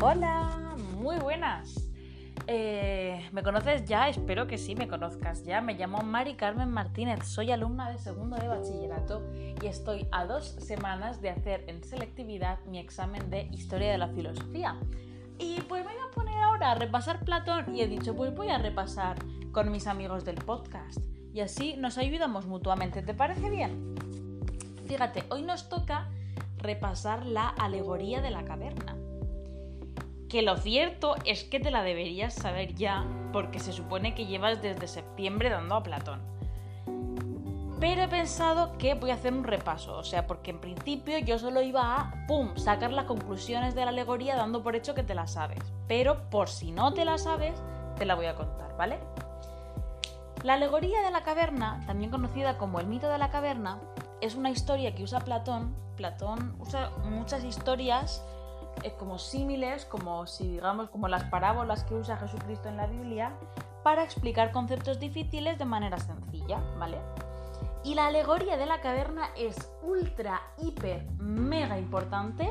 Hola, muy buenas. Eh, ¿Me conoces ya? Espero que sí, me conozcas ya. Me llamo Mari Carmen Martínez, soy alumna de segundo de bachillerato y estoy a dos semanas de hacer en selectividad mi examen de historia de la filosofía. Y pues me voy a poner ahora a repasar Platón y he dicho, pues voy a repasar con mis amigos del podcast. Y así nos ayudamos mutuamente. ¿Te parece bien? Fíjate, hoy nos toca repasar la alegoría de la caverna que lo cierto es que te la deberías saber ya, porque se supone que llevas desde septiembre dando a Platón. Pero he pensado que voy a hacer un repaso, o sea, porque en principio yo solo iba a, ¡pum!, sacar las conclusiones de la alegoría dando por hecho que te la sabes. Pero por si no te la sabes, te la voy a contar, ¿vale? La alegoría de la caverna, también conocida como el mito de la caverna, es una historia que usa Platón. Platón usa muchas historias como símiles, como si digamos como las parábolas que usa Jesucristo en la Biblia, para explicar conceptos difíciles de manera sencilla, ¿vale? Y la alegoría de la caverna es ultra, hiper, mega importante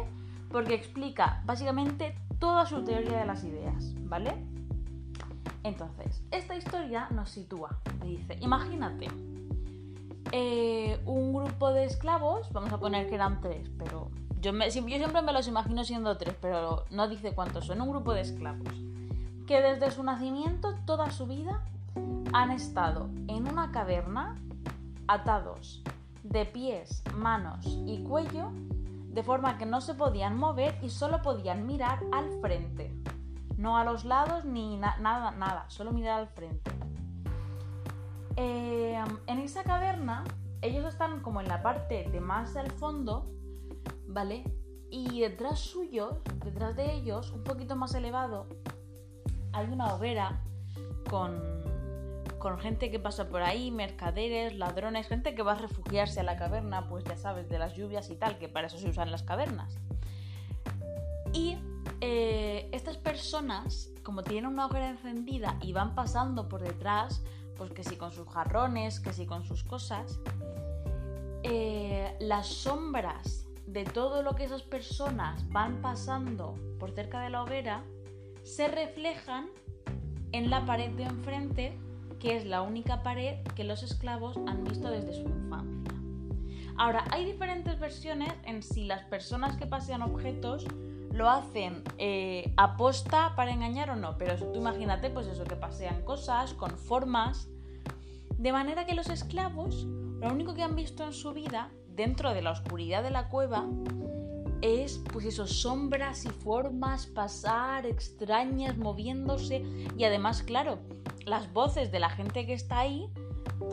porque explica básicamente toda su teoría de las ideas, ¿vale? Entonces, esta historia nos sitúa, dice, imagínate eh, un grupo de esclavos, vamos a poner que eran tres, pero yo, siempre me los imagino siendo tres, pero no dice cuántos son. Un grupo de esclavos que desde su nacimiento, toda su vida, han estado en una caverna atados de pies, manos y cuello, de forma que no se podían mover y solo podían mirar al frente. No a los lados ni nada, nada, solo mirar al frente. Eh, en esa caverna, ellos están como en la parte de más del fondo ¿vale? Y detrás suyo, detrás de ellos, un poquito más elevado, hay una hoguera con, con gente que pasa por ahí, mercaderes, ladrones, gente que va a refugiarse a la caverna, pues ya sabes, de las lluvias y tal, que para eso se usan las cavernas. Y eh, estas personas, como tienen una hoguera encendida y van pasando por detrás, pues que si con sus jarrones, que si con sus cosas, eh, las sombras de todo lo que esas personas van pasando por cerca de la hoguera se reflejan en la pared de enfrente, que es la única pared que los esclavos han visto desde su infancia. Ahora, hay diferentes versiones en si las personas que pasean objetos lo hacen eh, aposta para engañar o no, pero tú imagínate, pues eso, que pasean cosas con formas, de manera que los esclavos lo único que han visto en su vida dentro de la oscuridad de la cueva es pues eso, sombras y formas pasar extrañas, moviéndose y además, claro, las voces de la gente que está ahí,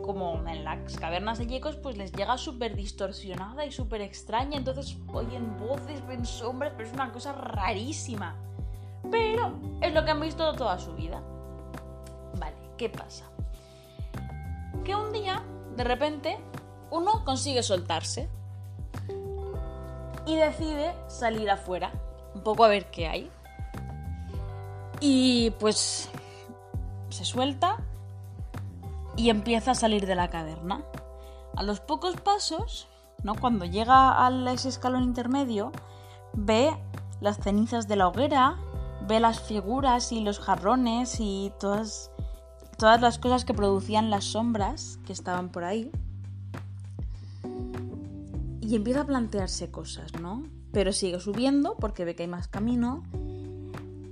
como en las cavernas de Yecos, pues les llega súper distorsionada y súper extraña, entonces oyen voces, ven sombras, pero es una cosa rarísima. Pero es lo que han visto toda su vida. Vale, ¿qué pasa? Que un día, de repente, uno consigue soltarse y decide salir afuera, un poco a ver qué hay. Y pues se suelta y empieza a salir de la caverna. A los pocos pasos, ¿no? cuando llega a ese escalón intermedio, ve las cenizas de la hoguera, ve las figuras y los jarrones y todas, todas las cosas que producían las sombras que estaban por ahí y empieza a plantearse cosas, ¿no? Pero sigue subiendo porque ve que hay más camino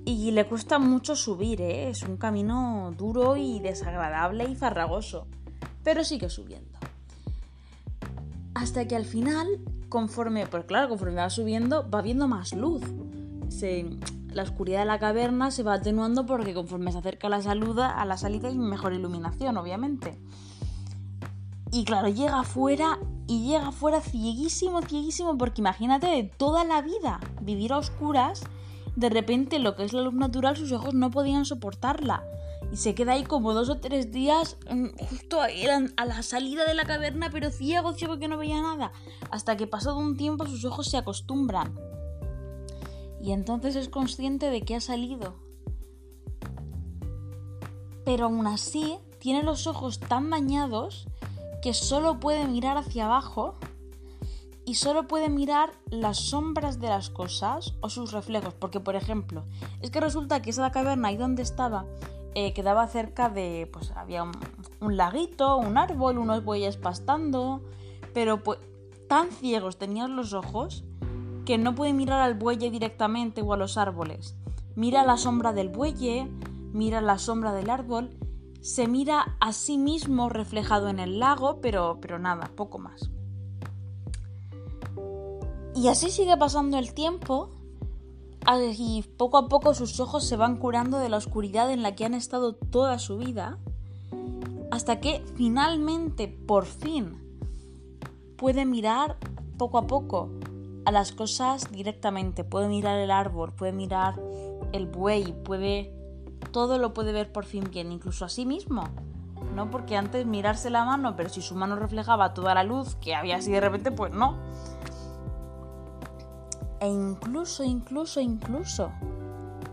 y le cuesta mucho subir, ¿eh? Es un camino duro y desagradable y farragoso, pero sigue subiendo. Hasta que al final, conforme, pues claro, conforme va subiendo, va viendo más luz. la oscuridad de la caverna se va atenuando porque conforme se acerca la, saluda, a la salida hay mejor iluminación, obviamente. Y claro, llega afuera y llega afuera cieguísimo, cieguísimo, porque imagínate de toda la vida vivir a oscuras, de repente lo que es la luz natural, sus ojos no podían soportarla. Y se queda ahí como dos o tres días, mm, justo ahí a la salida de la caverna, pero ciego, ciego que no veía nada. Hasta que pasado un tiempo sus ojos se acostumbran. Y entonces es consciente de que ha salido. Pero aún así, tiene los ojos tan dañados que solo puede mirar hacia abajo y solo puede mirar las sombras de las cosas o sus reflejos. Porque, por ejemplo, es que resulta que esa caverna ahí donde estaba eh, quedaba cerca de, pues había un, laguito, un árbol, unos bueyes pastando, pero pues tan ciegos tenían los ojos que no puede mirar al bueye directamente o a los árboles. Mira la sombra del bueye, mira la sombra del árbol, se mira a sí mismo reflejado en el lago, pero, pero nada, poco más. Y así sigue pasando el tiempo y poco a poco sus ojos se van curando de la oscuridad en la que han estado toda su vida, hasta que finalmente, por fin, puede mirar poco a poco a las cosas directamente. Puede mirar el árbol, puede mirar el buey, puede... Todo lo puede ver por fin bien, incluso a sí mismo. ¿No? Porque antes mirarse la mano, pero si su mano reflejaba toda la luz que había así de repente, pues no. E incluso, incluso, incluso,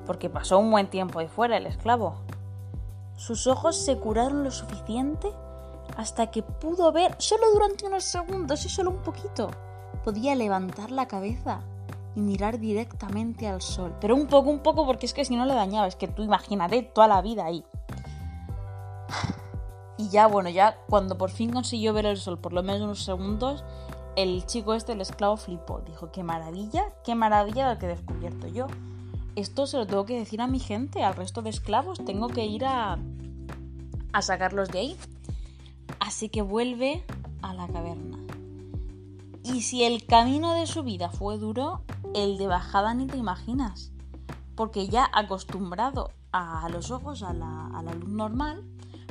porque pasó un buen tiempo ahí fuera el esclavo, sus ojos se curaron lo suficiente hasta que pudo ver, solo durante unos segundos y solo un poquito, podía levantar la cabeza y mirar directamente al sol. Pero un poco, un poco, porque es que si no le dañaba, es que tú imagínate toda la vida ahí. Y ya, bueno, ya cuando por fin consiguió ver el sol por lo menos unos segundos, el chico este, el esclavo, flipó. Dijo, qué maravilla, qué maravilla lo que he descubierto yo. Esto se lo tengo que decir a mi gente, al resto de esclavos. Tengo que ir a, a sacarlos de ahí. Así que vuelve a la caverna. Y si el camino de su vida fue duro, el de bajada ni te imaginas. Porque ya acostumbrado a los ojos, a la, luz normal,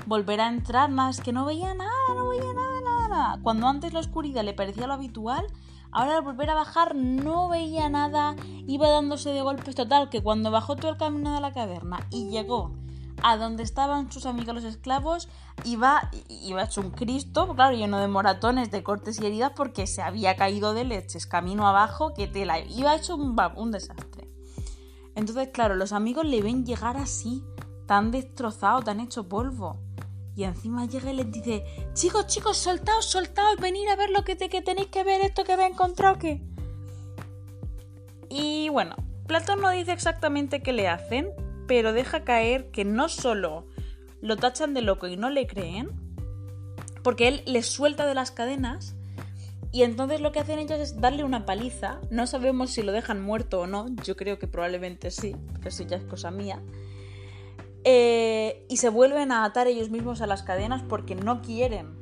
volver a entrar, más que no veía nada, no veía nada, nada, nada. Cuando antes la oscuridad le parecía lo habitual, ahora al volver a bajar no veía nada, iba dándose de golpes total, que cuando bajó todo el camino de la caverna y llegó a donde estaban sus amigos los esclavos, iba, iba hecho un Cristo, claro, lleno de moratones, de cortes y heridas, porque se había caído de leches camino abajo, que tela, iba hecho un, desastre. Entonces, claro, los amigos le ven llegar así, tan destrozado, tan hecho polvo. Y encima llega y les dice, chicos, chicos, soltaos, soltaos, venid a ver lo que, que tenéis que ver, esto que habéis encontrado, que... Y bueno, Platón no dice exactamente qué le hacen, pero deja caer que no solo lo tachan de loco y no le creen, porque él les suelta de las cadenas y entonces lo que hacen ellos es darle una paliza. No sabemos si lo dejan muerto o no, yo creo que probablemente sí, porque eso ya es cosa mía. Eh, y se vuelven a atar ellos mismos a las cadenas porque no quieren,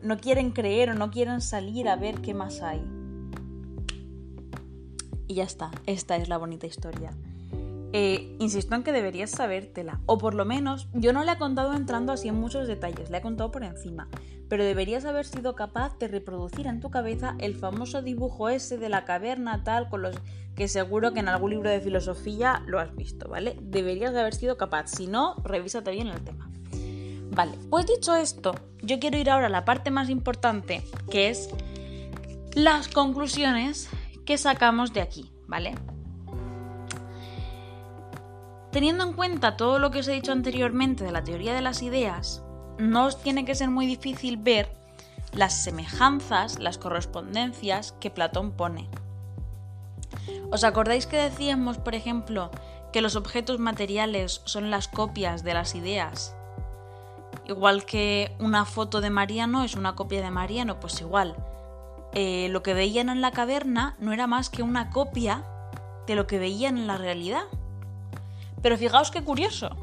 no quieren creer o no quieren salir a ver qué más hay. Y ya está, esta es la bonita historia. Eh, insisto en que deberías sabértela, o por lo menos yo no le he contado entrando así en muchos detalles, le he contado por encima, pero deberías haber sido capaz de reproducir en tu cabeza el famoso dibujo ese de la caverna tal con los que seguro que en algún libro de filosofía lo has visto, ¿vale? Deberías de haber sido capaz, si no, revísate bien el tema. Vale, pues dicho esto, yo quiero ir ahora a la parte más importante, que es las conclusiones que sacamos de aquí, ¿vale? Teniendo en cuenta todo lo que os he dicho anteriormente de la teoría de las ideas, no os tiene que ser muy difícil ver las semejanzas, las correspondencias que Platón pone. ¿Os acordáis que decíamos, por ejemplo, que los objetos materiales son las copias de las ideas? Igual que una foto de Mariano es una copia de Mariano, pues igual. Eh, lo que veían en la caverna no era más que una copia de lo que veían en la realidad. Pero fijaos qué curioso.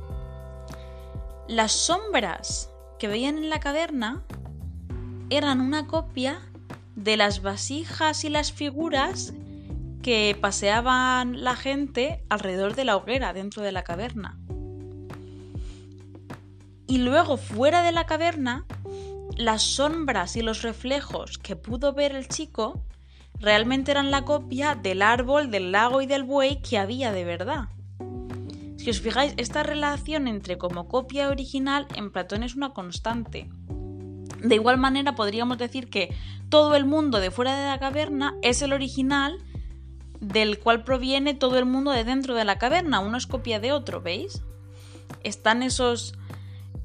Las sombras que veían en la caverna eran una copia de las vasijas y las figuras que paseaban la gente alrededor de la hoguera dentro de la caverna. Y luego fuera de la caverna, las sombras y los reflejos que pudo ver el chico realmente eran la copia del árbol, del lago y del buey que había de verdad. Si os fijáis, esta relación entre como copia original en Platón es una constante. De igual manera podríamos decir que todo el mundo de fuera de la caverna es el original del cual proviene todo el mundo de dentro de la caverna, uno es copia de otro, ¿veis? Están esos...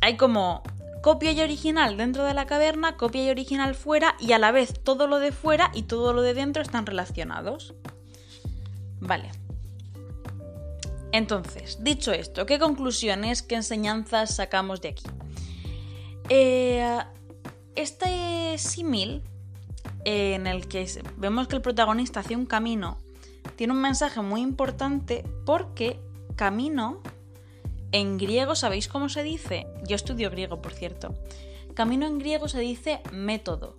hay como copia y original dentro de la caverna, copia y original fuera y a la vez todo lo de fuera y todo lo de dentro están relacionados. Vale. Entonces, dicho esto, ¿qué conclusiones, qué enseñanzas sacamos de aquí? Eh, este símil en el que vemos que el protagonista hace un camino tiene un mensaje muy importante porque camino en griego, ¿sabéis cómo se dice? Yo estudio griego, por cierto. Camino en griego se dice método.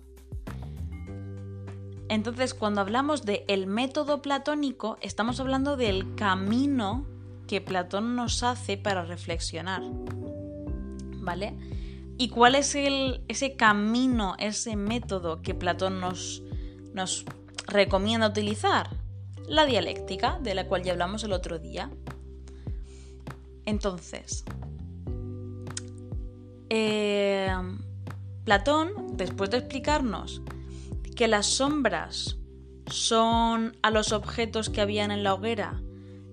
Entonces, cuando hablamos de el método platónico, estamos hablando del camino que Platón nos hace para reflexionar. ¿Vale? ¿Y cuál es ese camino, ese método que Platón nos, nos recomienda utilizar? La dialéctica, de la cual ya hablamos el otro día. Entonces, eh, Platón, después de explicarnos que las sombras son a los objetos que habían en la hoguera,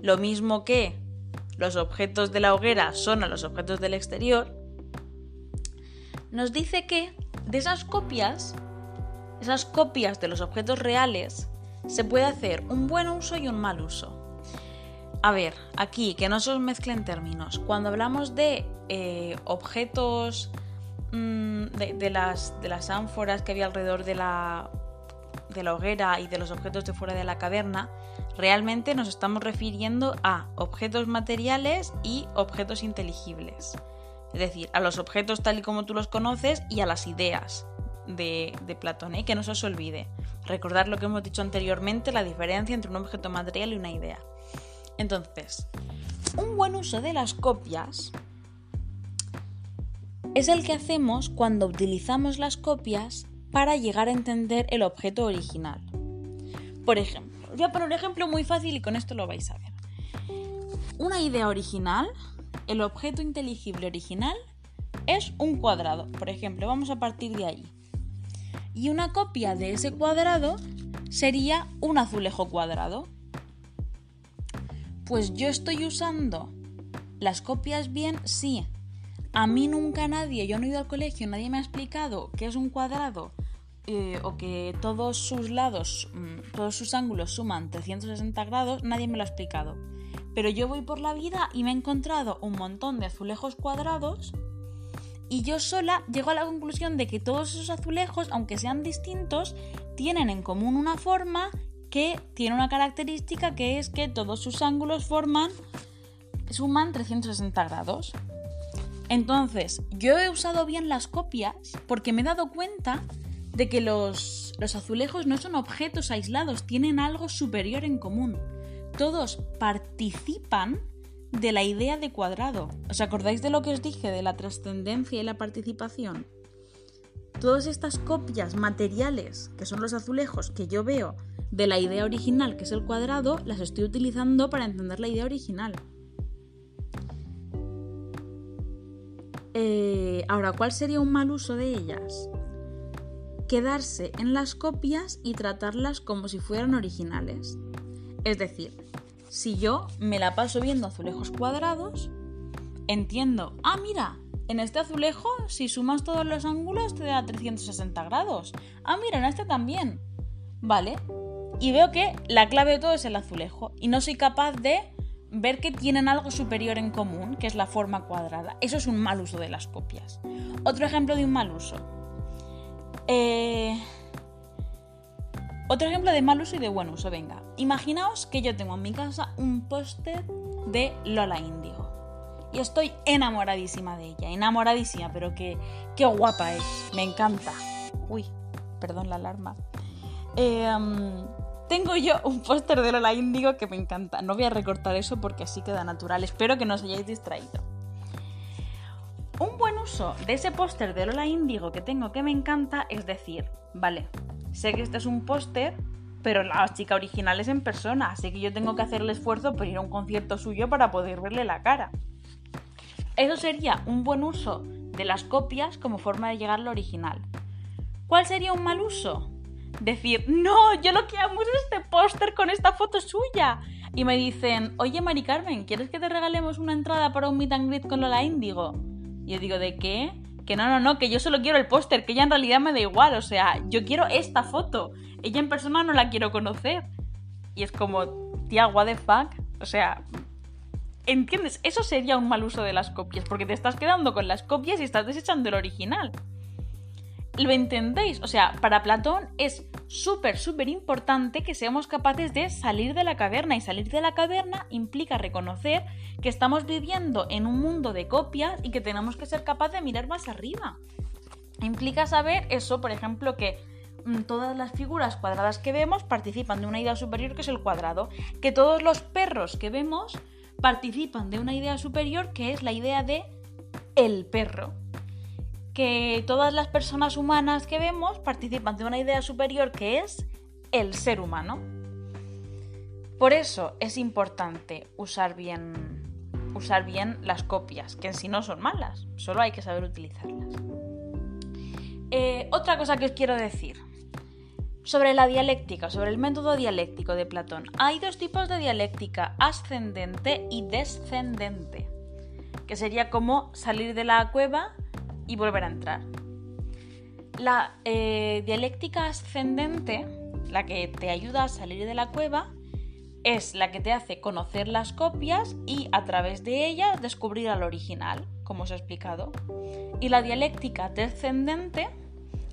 lo mismo que los objetos de la hoguera son a los objetos del exterior, nos dice que de esas copias, esas copias de los objetos reales, se puede hacer un buen uso y un mal uso. A ver, aquí, que no se os mezclen términos. Cuando hablamos de eh, objetos mm, de, las, de las ánforas que había alrededor de la, de la hoguera y de los objetos de fuera de la caverna, realmente nos estamos refiriendo a objetos materiales y objetos inteligibles. Es decir, a los objetos tal y como tú los conoces y a las ideas de, Platón, ¿eh? que no se os olvide. Recordar lo que hemos dicho anteriormente, la diferencia entre un objeto material y una idea. Entonces, un buen uso de las copias es el que hacemos cuando utilizamos las copias para llegar a entender el objeto original. Por ejemplo, voy a poner un ejemplo muy fácil y con esto lo vais a ver. Una idea original el objeto inteligible original es un cuadrado. Por ejemplo, vamos a partir de ahí. Y una copia de ese cuadrado sería un azulejo cuadrado. Pues yo estoy usando las copias bien, sí. A mí nunca nadie, yo no he ido al colegio, nadie me ha explicado qué es un cuadrado eh, o que todos sus lados, mm, todos sus ángulos suman 360 grados, nadie me lo ha explicado. Pero yo voy por la vida y me he encontrado un montón de azulejos cuadrados y yo sola llego a la conclusión de que todos esos azulejos, aunque sean distintos, tienen en común una forma que tiene una característica que es que todos sus ángulos forman suman 360 grados. Entonces, yo he usado bien las copias porque me he dado cuenta de que los, los azulejos no son objetos aislados, tienen algo superior en común todos participan de la idea de cuadrado. ¿Os acordáis de lo que os dije de la trascendencia y la participación? Todas estas copias materiales, que son los azulejos que yo veo de la idea original, que es el cuadrado, las estoy utilizando para entender la idea original. Eh, ahora, ¿cuál sería un mal uso de ellas? Quedarse en las copias y tratarlas como si fueran originales. Es decir, si yo me la paso viendo azulejos cuadrados, entiendo, ah, mira, en este azulejo, si sumas todos los ángulos, te da 360 grados. Ah, mira, en este también. Vale. Y veo que la clave de todo es el azulejo. Y no soy capaz de ver que tienen algo superior en común, que es la forma cuadrada. Eso es un mal uso de las copias. Otro ejemplo de un mal uso. Eh, otro ejemplo de mal uso y de buen uso, venga. Imaginaos que yo tengo en mi casa un póster de Lola Índigo. Y estoy enamoradísima de ella, enamoradísima, pero que, qué guapa es, me encanta. Uy, perdón la alarma. Em, tengo yo un póster de Lola Índigo que me encanta. No voy a recortar eso porque así queda natural. Espero que no os hayáis distraído. Un buen uso de ese póster de Lola Índigo que tengo que me encanta es decir, vale, sé que este es un póster, pero la chica original es en persona, así que yo tengo que hacer el esfuerzo por ir a un concierto suyo para poder verle la cara. Eso sería un buen uso de las copias como forma de llegar al original. ¿Cuál sería un mal uso? Decir, no, yo lo que amo es este póster con esta foto suya. Y me dicen, oye Mari Carmen, ¿quieres que te regalemos una entrada para un meet and greet con Lola Índigo? Y yo digo, ¿de qué? Que no, no, no, que yo solo quiero el póster, que ella en realidad me da igual, o sea, yo quiero esta foto. Ella en persona no la quiero conocer. Y es como, tía, what the fuck. O sea, ¿entiendes? Eso sería un mal uso de las copias, porque te estás quedando con las copias y estás desechando el original. ¿Lo entendéis? O sea, para Platón es súper, súper importante que seamos capaces de salir de la caverna. Y salir de la caverna implica reconocer que estamos viviendo en un mundo de copias y que tenemos que ser capaces de mirar más arriba. Implica saber eso, por ejemplo, que mm, todas las figuras cuadradas que vemos participan de una idea superior que es el cuadrado. Que todos los perros que vemos participan de una idea superior que es la idea de el perro que todas las personas humanas que vemos participan de una idea superior que es el ser humano. Por eso es importante usar bien, usar bien las copias, que en sí no son malas, solo hay que saber utilizarlas. Eh, otra cosa que os quiero decir sobre la dialéctica, sobre el método dialéctico de Platón. Hay dos tipos de dialéctica, ascendente y descendente, que sería como salir de la cueva y volver a entrar. La eh, dialéctica ascendente, la que te ayuda a salir de la cueva, es la que te hace conocer las copias y a través de ellas descubrir al original, como os he explicado. Y la dialéctica descendente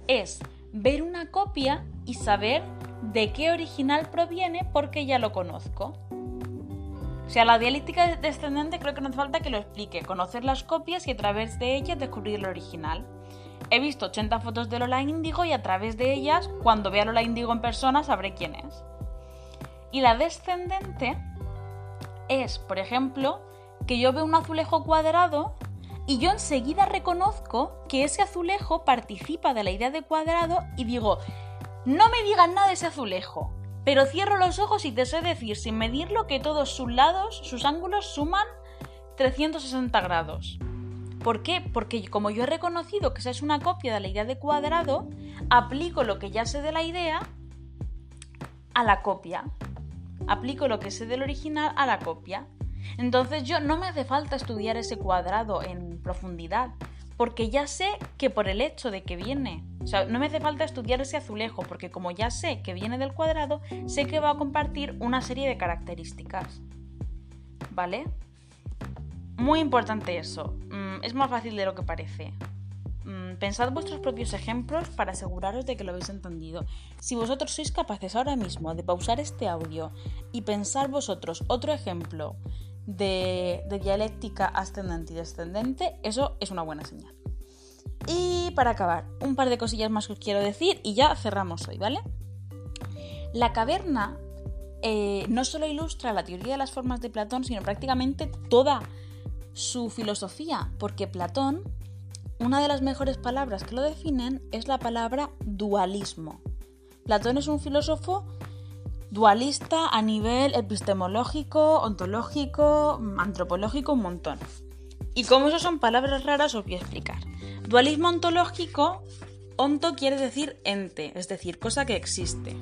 es ver una copia y saber de qué original proviene porque ya lo conozco. O sea, la dialéctica descendente creo que no hace falta que lo explique, conocer las copias y a través de ellas descubrir el original. He visto 80 fotos de Lola Índigo y a través de ellas, cuando vea a Lola Índigo en persona, sabré quién es. Y la descendente es, por ejemplo, que yo veo un azulejo cuadrado y yo enseguida reconozco que ese azulejo participa de la idea de cuadrado y digo, no me digan nada de ese azulejo, pero cierro los ojos y te decir, sin medirlo, que todos sus lados, sus ángulos suman 360 grados. ¿Por qué? Porque como yo he reconocido que esa es una copia de la idea de cuadrado, aplico lo que ya sé de la idea a la copia. Aplico lo que sé del original a la copia. Entonces yo no me hace falta estudiar ese cuadrado en profundidad, porque ya sé que por el hecho de que viene o sea, no me hace falta estudiar ese azulejo porque como ya sé que viene del cuadrado, sé que va a compartir una serie de características. ¿Vale? Muy importante eso. Mm, es más fácil de lo que parece. Mm, pensad vuestros propios ejemplos para aseguraros de que lo habéis entendido. Si vosotros sois capaces ahora mismo de pausar este audio y pensar vosotros otro ejemplo de, dialéctica ascendente y descendente, eso es una buena señal. Y para acabar, un par de cosillas más que os quiero decir y ya cerramos hoy, ¿vale? La caverna eh, no solo ilustra la teoría de las formas de Platón, sino prácticamente toda su filosofía, porque Platón, una de las mejores palabras que lo definen es la palabra dualismo. Platón es un filósofo dualista a nivel epistemológico, ontológico, antropológico, un montón. Y como eso son palabras raras, os voy a explicar. Dualismo ontológico, onto quiere decir ente, es decir, cosa que existe.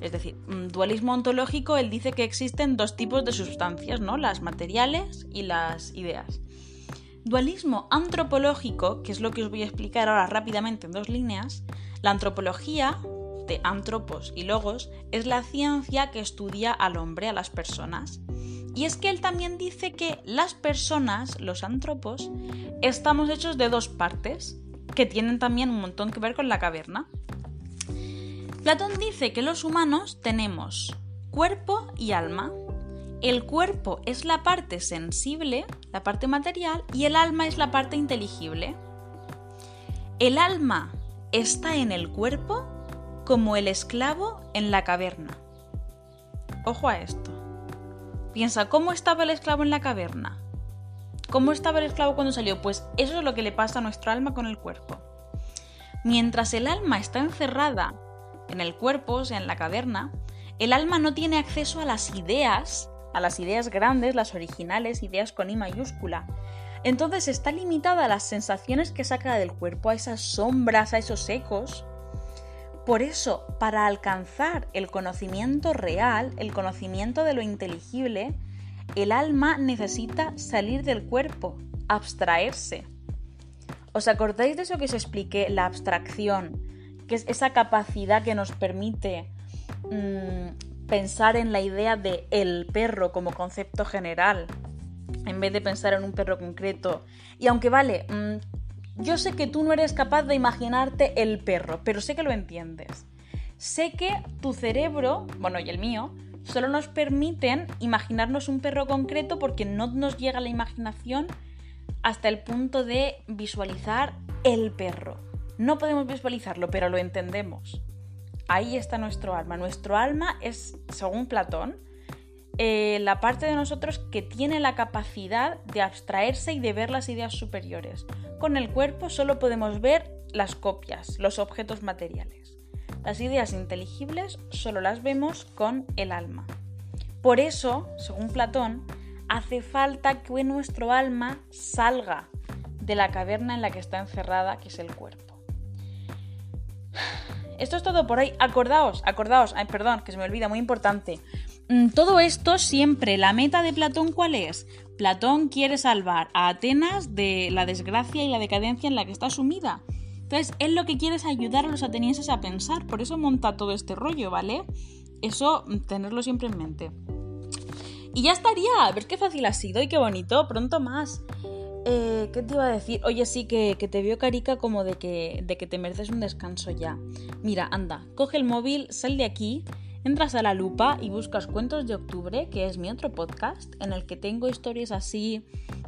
Es decir, mm, dualismo ontológico, él dice que existen dos tipos de sustancias, ¿no? Las materiales y las ideas. Dualismo antropológico, que es lo que os voy a explicar ahora rápidamente en dos líneas, la antropología de antropos y logos es la ciencia que estudia al hombre, a las personas. Y es que él también dice que las personas, los antropos, estamos hechos de dos partes, que tienen también un montón que ver con la caverna. Platón dice que los humanos tenemos cuerpo y alma. El cuerpo es la parte sensible, la parte material, y el alma es la parte inteligible. El alma está en el cuerpo como el esclavo en la caverna. Ojo a esto. Piensa, ¿cómo estaba el esclavo en la caverna? ¿Cómo estaba el esclavo cuando salió? Pues eso es lo que le pasa a nuestro alma con el cuerpo. Mientras el alma está encerrada en el cuerpo, o sea, en la caverna, el alma no tiene acceso a las ideas, a las ideas grandes, las originales, ideas con I mayúscula. Entonces está limitada a las sensaciones que saca del cuerpo, a esas sombras, a esos ecos, por eso, para alcanzar el conocimiento real, el conocimiento de lo inteligible, el alma necesita salir del cuerpo, abstraerse. ¿Os acordáis de eso que os expliqué? La abstracción, que es esa capacidad que nos permite mm, pensar en la idea de el perro como concepto general, en vez de pensar en un perro concreto. Y aunque vale, mm, yo sé que tú no eres capaz de imaginarte el perro, pero sé que lo entiendes. Sé que tu cerebro, bueno, y el mío, solo nos permiten imaginarnos un perro concreto porque no nos llega la imaginación hasta el punto de visualizar el perro. No podemos visualizarlo, pero lo entendemos. Ahí está nuestro alma. Nuestro alma es, según Platón, eh, la parte de nosotros que tiene la capacidad de abstraerse y de ver las ideas superiores. Con el cuerpo solo podemos ver las copias, los objetos materiales. Las ideas inteligibles solo las vemos con el alma. Por eso, según Platón, hace falta que nuestro alma salga de la caverna en la que está encerrada, que es el cuerpo. Esto es todo por hoy. Acordaos, acordaos, perdón, que se me olvida, muy importante. Mm, todo esto siempre, la meta de Platón, ¿cuál es? Platón quiere salvar a Atenas de la desgracia y la decadencia en la que está sumida. Entonces, él lo que quiere es ayudar a los atenienses a pensar, por eso monta todo este rollo, ¿vale? Eso, mm, tenerlo siempre en mente. Y ya estaría, ver qué fácil ha sido y qué bonito, pronto más. Eh, ¿Qué te iba a decir? Oye, sí, que, te veo carica como de que, de que te mereces un descanso ya. Mira, anda, coge el móvil, sal de aquí, entras a la lupa y buscas Cuentos de Octubre, que es mi otro podcast, en el que tengo historias así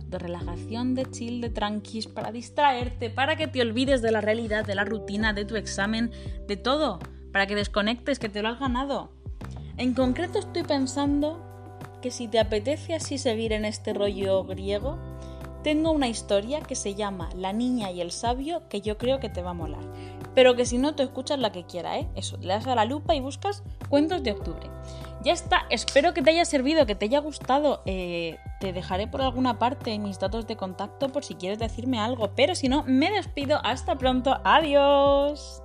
de relajación, de chill, de tranquis, para distraerte, para que te olvides de la realidad, de la rutina, de tu examen, de todo, para que desconectes, que te lo has ganado. En concreto estoy pensando que si te apetece así seguir en este rollo griego, tengo una historia que se llama La niña y el sabio que yo creo que te va a molar. Pero que si no te escuchas la que quiera, ¿eh? Eso, le das a la lupa y buscas cuentos de octubre. Ya está, espero que te haya servido, que te haya gustado. Eh, te dejaré por alguna parte mis datos de contacto por si quieres decirme algo. Pero si no, me despido. Hasta pronto. Adiós.